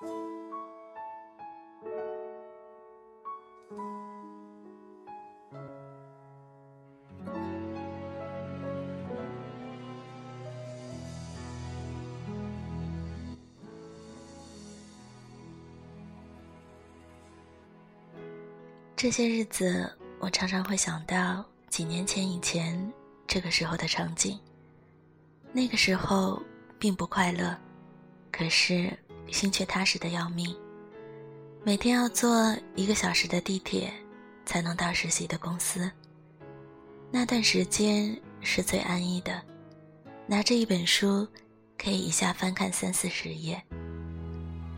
这些日子，我常常会想到几年前以前这个时候的场景。那个时候并不快乐，可是心却踏实的要命。每天要坐一个小时的地铁，才能到实习的公司。那段时间是最安逸的，拿着一本书，可以一下翻看三四十页。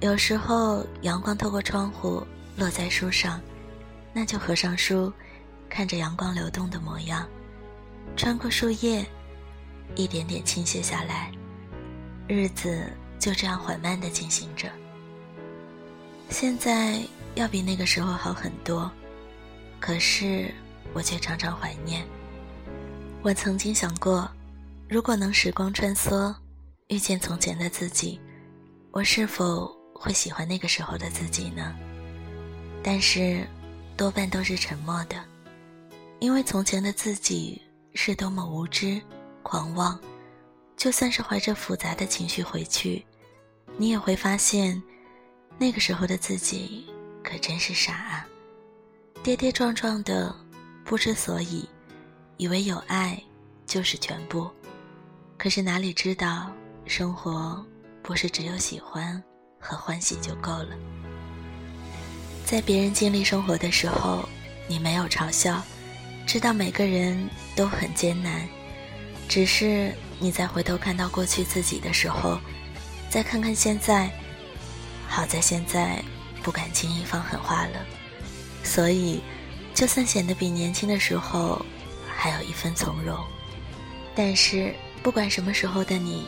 有时候阳光透过窗户落在书上。那就合上书，看着阳光流动的模样，穿过树叶，一点点倾泻下来，日子就这样缓慢地进行着。现在要比那个时候好很多，可是我却常常怀念。我曾经想过，如果能时光穿梭，遇见从前的自己，我是否会喜欢那个时候的自己呢？但是。多半都是沉默的，因为从前的自己是多么无知、狂妄。就算是怀着复杂的情绪回去，你也会发现，那个时候的自己可真是傻啊！跌跌撞撞的，不知所以，以为有爱就是全部。可是哪里知道，生活不是只有喜欢和欢喜就够了。在别人经历生活的时候，你没有嘲笑，知道每个人都很艰难，只是你在回头看到过去自己的时候，再看看现在，好在现在不敢轻易放狠话了，所以就算显得比年轻的时候还有一分从容，但是不管什么时候的你，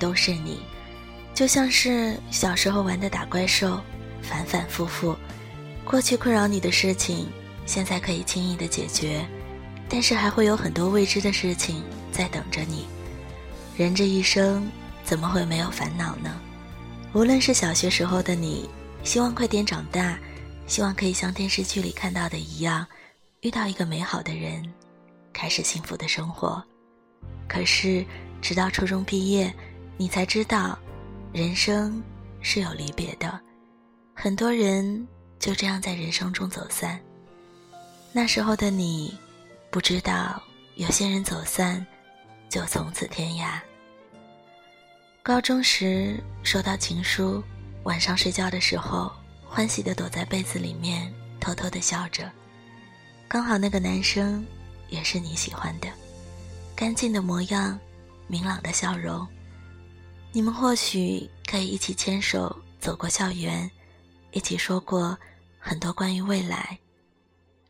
都是你，就像是小时候玩的打怪兽，反反复复。过去困扰你的事情，现在可以轻易的解决，但是还会有很多未知的事情在等着你。人这一生怎么会没有烦恼呢？无论是小学时候的你，希望快点长大，希望可以像电视剧里看到的一样，遇到一个美好的人，开始幸福的生活。可是直到初中毕业，你才知道，人生是有离别的，很多人。就这样在人生中走散。那时候的你，不知道有些人走散，就从此天涯。高中时收到情书，晚上睡觉的时候，欢喜的躲在被子里面，偷偷的笑着。刚好那个男生，也是你喜欢的，干净的模样，明朗的笑容。你们或许可以一起牵手走过校园，一起说过。很多关于未来，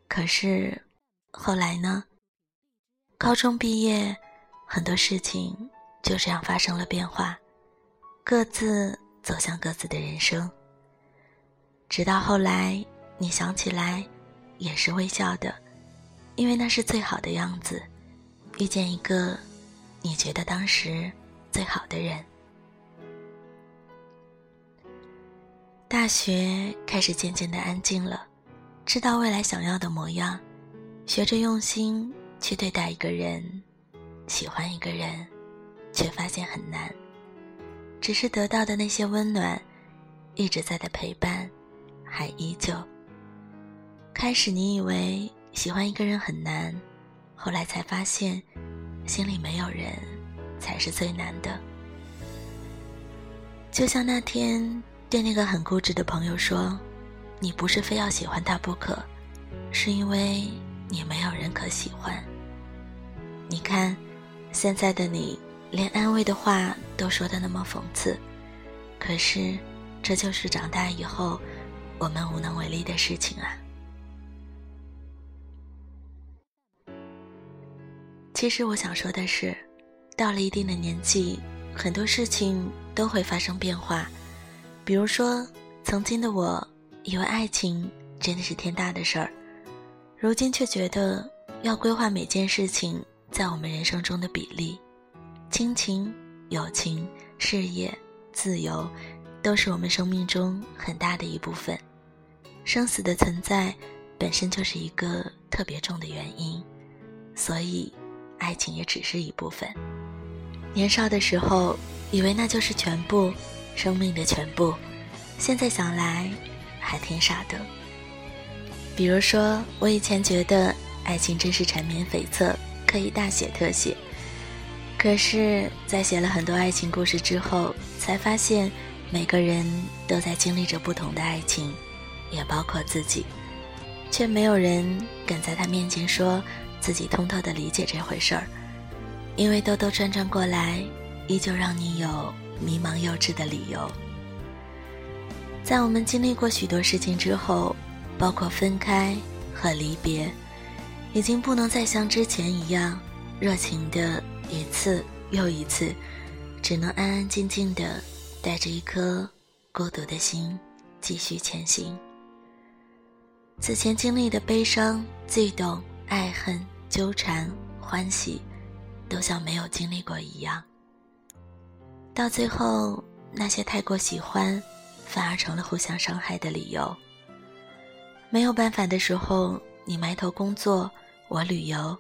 可是后来呢？高中毕业，很多事情就这样发生了变化，各自走向各自的人生。直到后来，你想起来，也是微笑的，因为那是最好的样子，遇见一个你觉得当时最好的人。大学开始渐渐的安静了，知道未来想要的模样，学着用心去对待一个人，喜欢一个人，却发现很难。只是得到的那些温暖，一直在的陪伴，还依旧。开始你以为喜欢一个人很难，后来才发现，心里没有人，才是最难的。就像那天。对那个很固执的朋友说：“你不是非要喜欢他不可，是因为你没有人可喜欢。你看，现在的你连安慰的话都说的那么讽刺，可是这就是长大以后我们无能为力的事情啊。其实我想说的是，到了一定的年纪，很多事情都会发生变化。”比如说，曾经的我以为爱情真的是天大的事儿，如今却觉得要规划每件事情在我们人生中的比例，亲情、友情、事业、自由，都是我们生命中很大的一部分。生死的存在本身就是一个特别重的原因，所以爱情也只是一部分。年少的时候，以为那就是全部，生命的全部。现在想来，还挺傻的。比如说，我以前觉得爱情真是缠绵悱恻，可以大写特写。可是，在写了很多爱情故事之后，才发现每个人都在经历着不同的爱情，也包括自己，却没有人敢在他面前说自己通透的理解这回事儿。因为兜兜转转过来，依旧让你有迷茫幼稚的理由。在我们经历过许多事情之后，包括分开和离别，已经不能再像之前一样热情的一次又一次，只能安安静静的带着一颗孤独的心继续前行。此前经历的悲伤、悸动、爱恨、纠缠、欢喜。都像没有经历过一样。到最后，那些太过喜欢，反而成了互相伤害的理由。没有办法的时候，你埋头工作，我旅游，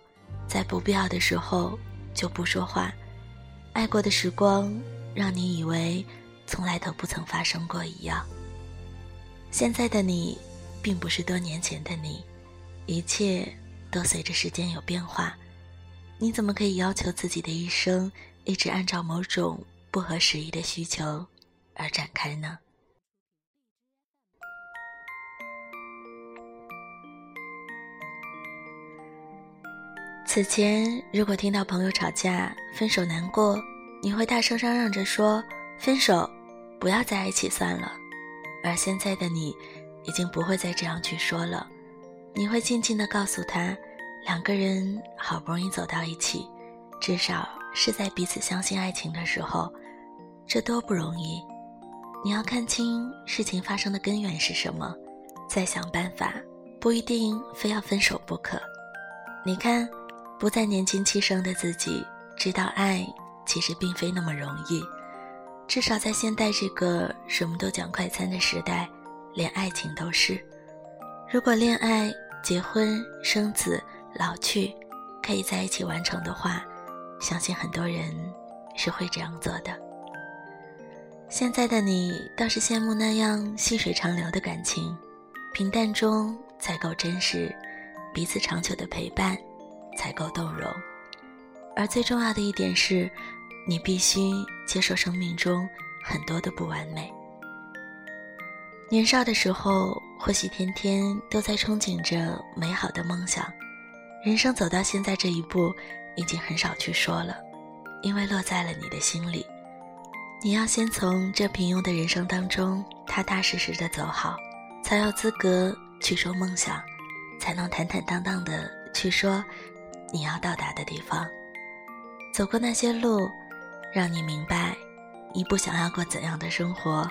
在不必要的时候就不说话。爱过的时光，让你以为从来都不曾发生过一样。现在的你，并不是多年前的你，一切都随着时间有变化。你怎么可以要求自己的一生一直按照某种不合时宜的需求而展开呢？此前，如果听到朋友吵架、分手难过，你会大声嚷嚷着说：“分手，不要在一起算了。”而现在的你，已经不会再这样去说了，你会静静的告诉他。两个人好不容易走到一起，至少是在彼此相信爱情的时候，这多不容易。你要看清事情发生的根源是什么，再想办法，不一定非要分手不可。你看，不再年轻气盛的自己，知道爱其实并非那么容易。至少在现代这个什么都讲快餐的时代，连爱情都是。如果恋爱、结婚、生子，老去，可以在一起完成的话，相信很多人是会这样做的。现在的你倒是羡慕那样细水长流的感情，平淡中才够真实，彼此长久的陪伴才够动容。而最重要的一点是，你必须接受生命中很多的不完美。年少的时候，或许天天都在憧憬着美好的梦想。人生走到现在这一步，已经很少去说了，因为落在了你的心里。你要先从这平庸的人生当中踏踏实实的走好，才有资格去说梦想，才能坦坦荡荡的去说你要到达的地方。走过那些路，让你明白，你不想要过怎样的生活，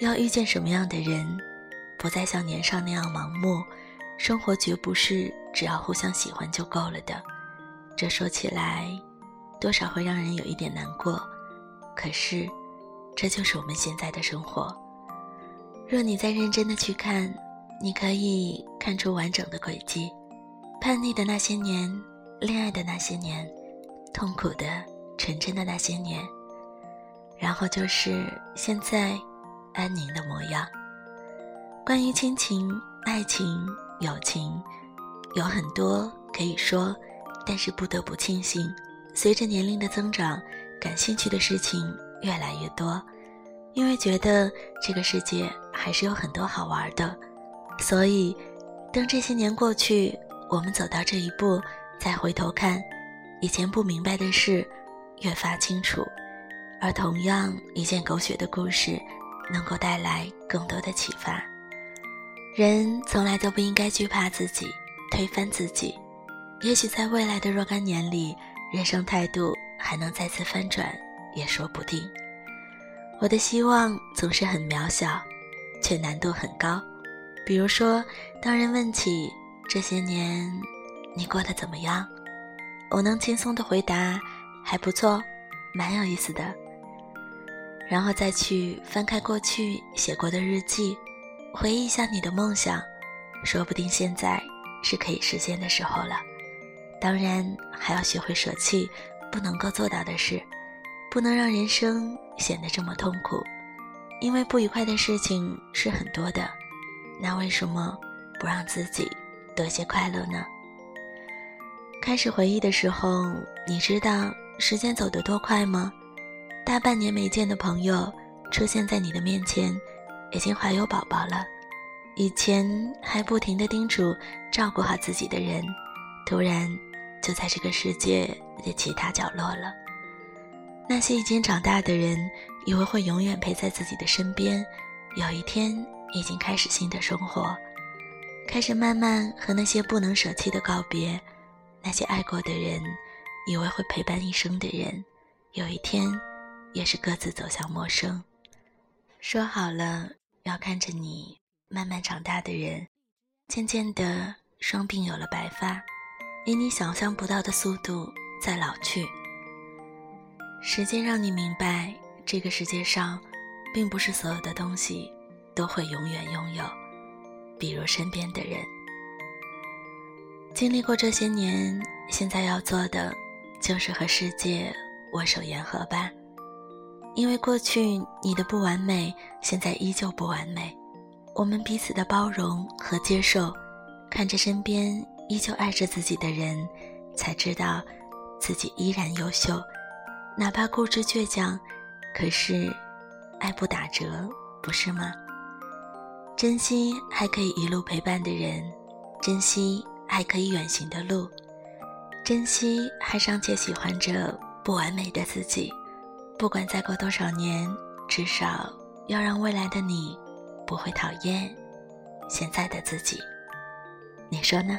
要遇见什么样的人，不再像年少那样盲目。生活绝不是只要互相喜欢就够了的，这说起来，多少会让人有一点难过。可是，这就是我们现在的生活。若你再认真的去看，你可以看出完整的轨迹：叛逆的那些年，恋爱的那些年，痛苦的、纯真的那些年，然后就是现在安宁的模样。关于亲情、爱情。友情有很多可以说，但是不得不庆幸，随着年龄的增长，感兴趣的事情越来越多，因为觉得这个世界还是有很多好玩的。所以，等这些年过去，我们走到这一步，再回头看，以前不明白的事越发清楚。而同样一件狗血的故事，能够带来更多的启发。人从来都不应该惧怕自己，推翻自己。也许在未来的若干年里，人生态度还能再次翻转，也说不定。我的希望总是很渺小，却难度很高。比如说，当人问起这些年你过得怎么样，我能轻松的回答还不错，蛮有意思的。然后再去翻开过去写过的日记，回忆一下你的梦想，说不定现在是可以实现的时候了。当然，还要学会舍弃不能够做到的事，不能让人生显得这么痛苦。因为不愉快的事情是很多的，那为什么不让自己多些快乐呢？开始回忆的时候，你知道时间走得多快吗？大半年没见的朋友出现在你的面前，已经怀有宝宝了。以前还不停的叮嘱照顾好自己的人，突然就在这个世界的其他角落了。那些已经长大的人，以为会永远陪在自己的身边，有一天已经开始新的生活，开始慢慢和那些不能舍弃的告别。那些爱过的人，以为会陪伴一生的人，有一天也是各自走向陌生。说好了要看着你慢慢长大的人，渐渐的双鬓有了白发，以你想象不到的速度在老去。时间让你明白，这个世界上，并不是所有的东西都会永远拥有，比如身边的人。经历过这些年，现在要做的，就是和世界握手言和吧。因为过去你的不完美，现在依旧不完美。我们彼此的包容和接受，看着身边依旧爱着自己的人，才知道自己依然优秀。哪怕固执倔强，可是爱不打折，不是吗？珍惜还可以一路陪伴的人，珍惜还可以远行的路，珍惜还尚且喜欢着不完美的自己。不管再过多少年，至少要让未来的你不会讨厌现在的自己。你说呢？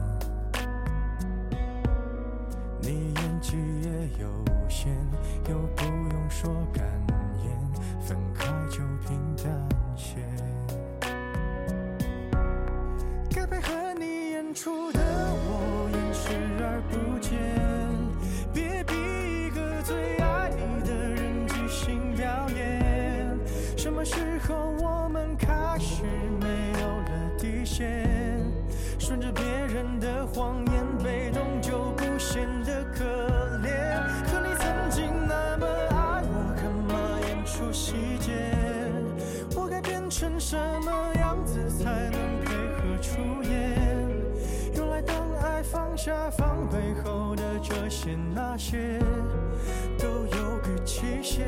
你演技也有限，又不用说感言，分开就平淡些。该配合你演出的我演视而不见，别逼一个最爱你的人即兴表演。什么时候我们开始没有了底线？顺着别人的谎言，什么样子才能配合出演？原来当爱放下防备后的这些那些，都有个期限。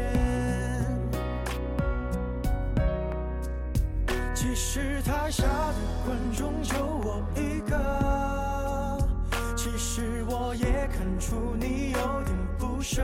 其实台下的观众就我一个，其实我也看出你有点不舍。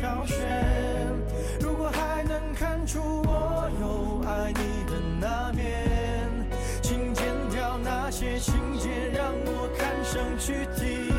挑选。如果还能看出我有爱你的那面，请剪掉那些情节，让我看上去体